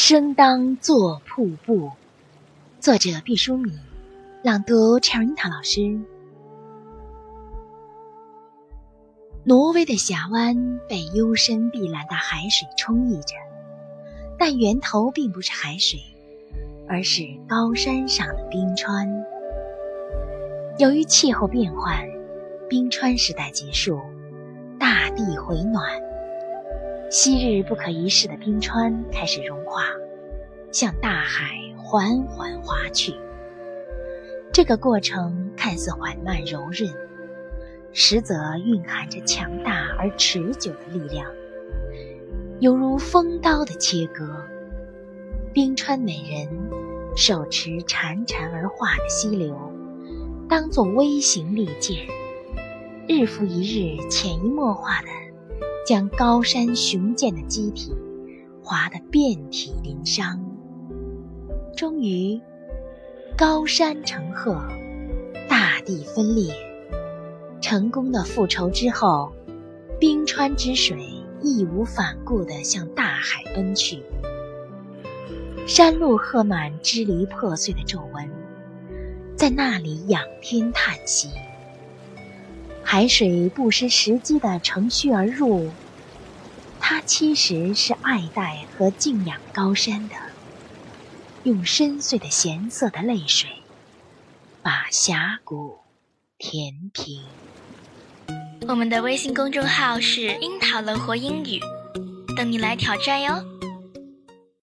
生当作瀑布，作者毕淑敏，朗读 c h e r i t a 老师。挪威的峡湾被幽深碧蓝的海水充溢着，但源头并不是海水，而是高山上的冰川。由于气候变换，冰川时代结束，大地回暖。昔日不可一世的冰川开始融化，向大海缓缓滑去。这个过程看似缓慢柔韧，实则蕴含着强大而持久的力量，犹如锋刀的切割。冰川美人手持潺潺而化的溪流，当作微型利剑，日复一日，潜移默化的。将高山雄健的机体划得遍体鳞伤，终于高山成鹤，大地分裂。成功的复仇之后，冰川之水义无反顾地向大海奔去，山路刻满支离破碎的皱纹，在那里仰天叹息。海水不失时机地乘虚而入，它其实是爱戴和敬仰高山的，用深邃的咸涩的泪水，把峡谷填平。我们的微信公众号是“樱桃乐活英语”，等你来挑战哟。